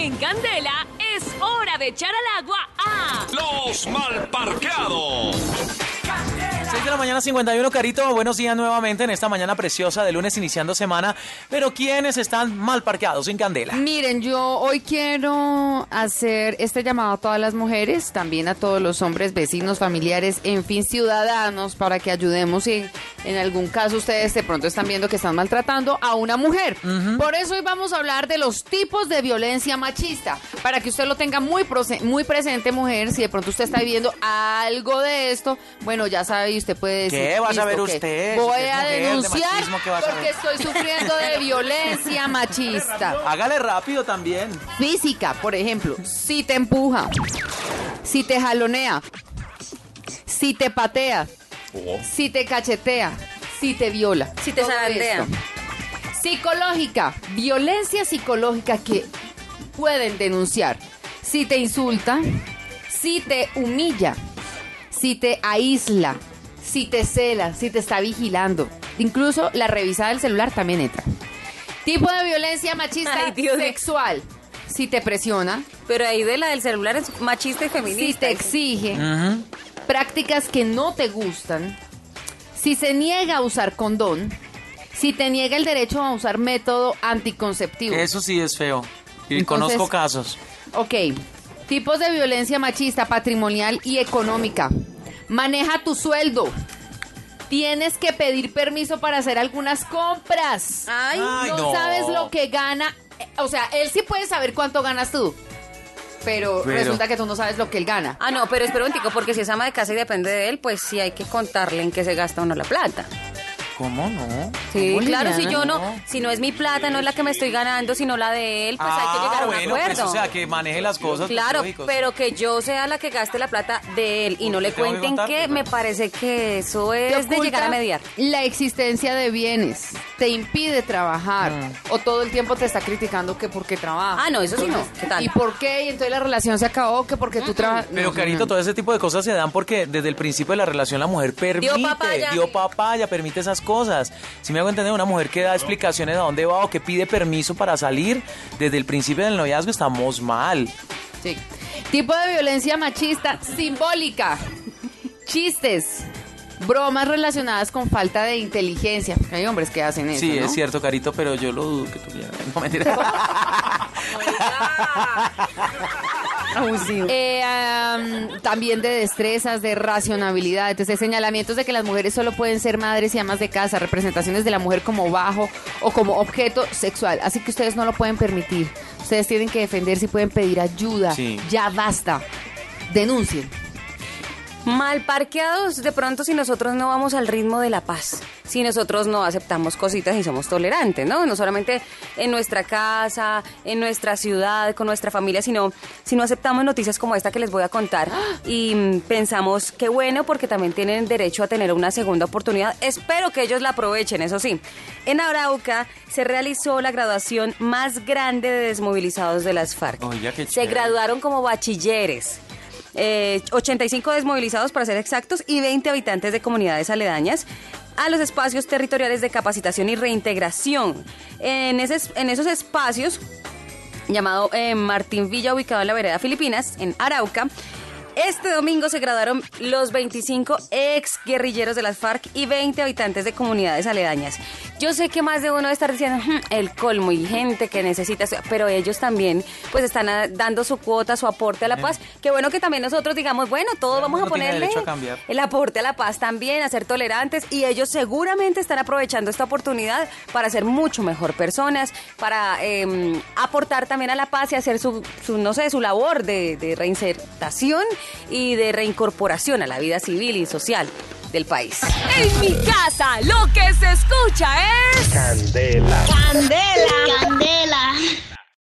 En Candela es hora de echar al agua a Los mal parqueados. 6 de la mañana 51, Carito. Buenos días nuevamente en esta mañana preciosa de lunes iniciando semana. Pero ¿quiénes están mal parqueados en Candela? Miren, yo hoy quiero hacer este llamado a todas las mujeres, también a todos los hombres, vecinos, familiares, en fin, ciudadanos, para que ayudemos si en algún caso ustedes de pronto están viendo que están maltratando a una mujer. Por eso hoy vamos a hablar de los tipos de violencia machista, para que usted lo tenga muy, muy presente, mujer, si de pronto usted está viviendo algo de esto, bueno, ya sabe y usted puede decir. ¿Qué va a "Listo, saber ¿qué? usted? Voy a mujer, de denunciar machismo, ¿qué va a porque estoy sufriendo de violencia machista. Hágale rápido también. Física, por ejemplo, si te empuja, si te jalonea, si te patea, si te cachetea, si te viola. Si te zarandea. esto. Psicológica, violencia psicológica que pueden denunciar. Si te insulta, si te humilla, si te aísla, si te cela, si te está vigilando. Incluso la revisada del celular también entra. Tipo de violencia machista Ay, Dios sexual. Si te presiona, Pero ahí de la del celular es machista y si feminista. te exige, prácticas que no te gustan, si se niega a usar condón, si te niega el derecho a usar método anticonceptivo. Eso sí es feo. Y Entonces- conozco casos. Ok, tipos de violencia machista, patrimonial y económica. Maneja tu sueldo. Tienes que pedir permiso para hacer algunas compras. Ay, Ay, no, no. sabes lo que gana. O sea, él sí puede saber cuánto ganas tú. Pero, Pero- resulta que tú no sabes lo que él gana. Ah, no, pero espera un tico, porque si es ama de casa y depende de él, pues sí hay que contarle en qué se gasta uno la plata. ¿Cómo no? Sí, ¿Cómo, claro, si yo no, si no es mi plata, no es la que me estoy ganando, sino la de él, pues hay que llegar a un Ah, bueno, acuerdo. pues, o sea, que maneje las cosas. pues, Claro, pero que yo sea la que gaste la plata de él y no le que cuenten que ¿no? me parece que eso es de llegar a mediar. La existencia de bienes te impide trabajar Mm. o todo el tiempo te está criticando que porque trabaja. Ah, no, eso sí no. ¿Qué tal? ¿Y por qué? Y entonces la relación se acabó que porque tú trabajas. Pero No, Carito, no. todo ese tipo de cosas se dan porque desde el principio de la relación la mujer permite, papaya. dio papaya, permite esas cosas. Si me hago entender, una mujer que da explicaciones a dónde va o que pide permiso para salir, desde el principio del noviazgo estamos mal. Sí. Tipo de violencia machista simbólica. Chistes. Bromas relacionadas con falta de inteligencia. Hay hombres que hacen eso. Sí, ¿no? es cierto, Carito, pero yo lo dudo que tú quieras. No, mentira. Eh, am, también de destrezas, de racionabilidad, entonces señalamientos de que las mujeres solo pueden ser madres y amas de casa, representaciones de la mujer como bajo o como objeto sexual, así que ustedes no lo pueden permitir. Ustedes tienen que defenderse y pueden pedir ayuda. Sí. Ya basta. Denuncien. Mal parqueados, de pronto si nosotros no vamos al ritmo de la paz, si nosotros no aceptamos cositas y somos tolerantes, ¿no? No solamente en nuestra casa, en nuestra ciudad, con nuestra familia, sino si no aceptamos noticias como esta que les voy a contar y pensamos que bueno porque también tienen derecho a tener una segunda oportunidad. Espero que ellos la aprovechen, eso sí. En Arauca se realizó la graduación más grande de desmovilizados de las FARC. Se graduaron como bachilleres. Eh, 85 desmovilizados para ser exactos y 20 habitantes de comunidades aledañas a los espacios territoriales de capacitación y reintegración. En esos espacios, llamado eh, Martín Villa, ubicado en la vereda Filipinas, en Arauca, este domingo se graduaron los 25 ex guerrilleros de las FARC y 20 habitantes de comunidades aledañas. Yo sé que más de uno estar diciendo "Hmm, el colmo y gente que necesita, esto", pero ellos también pues están ah, dando su cuota, su aporte a la paz. Qué bueno que también nosotros digamos, bueno, todos vamos a ponerle a el aporte a la paz también, a ser tolerantes y ellos seguramente están aprovechando esta oportunidad para ser mucho mejor personas, para eh, aportar también a la paz y hacer su, su, no sé, su labor de, de reinsertación y de reincorporación a la vida civil y social del país. En mi casa lo que se escucha es Candela. Candela. Candela.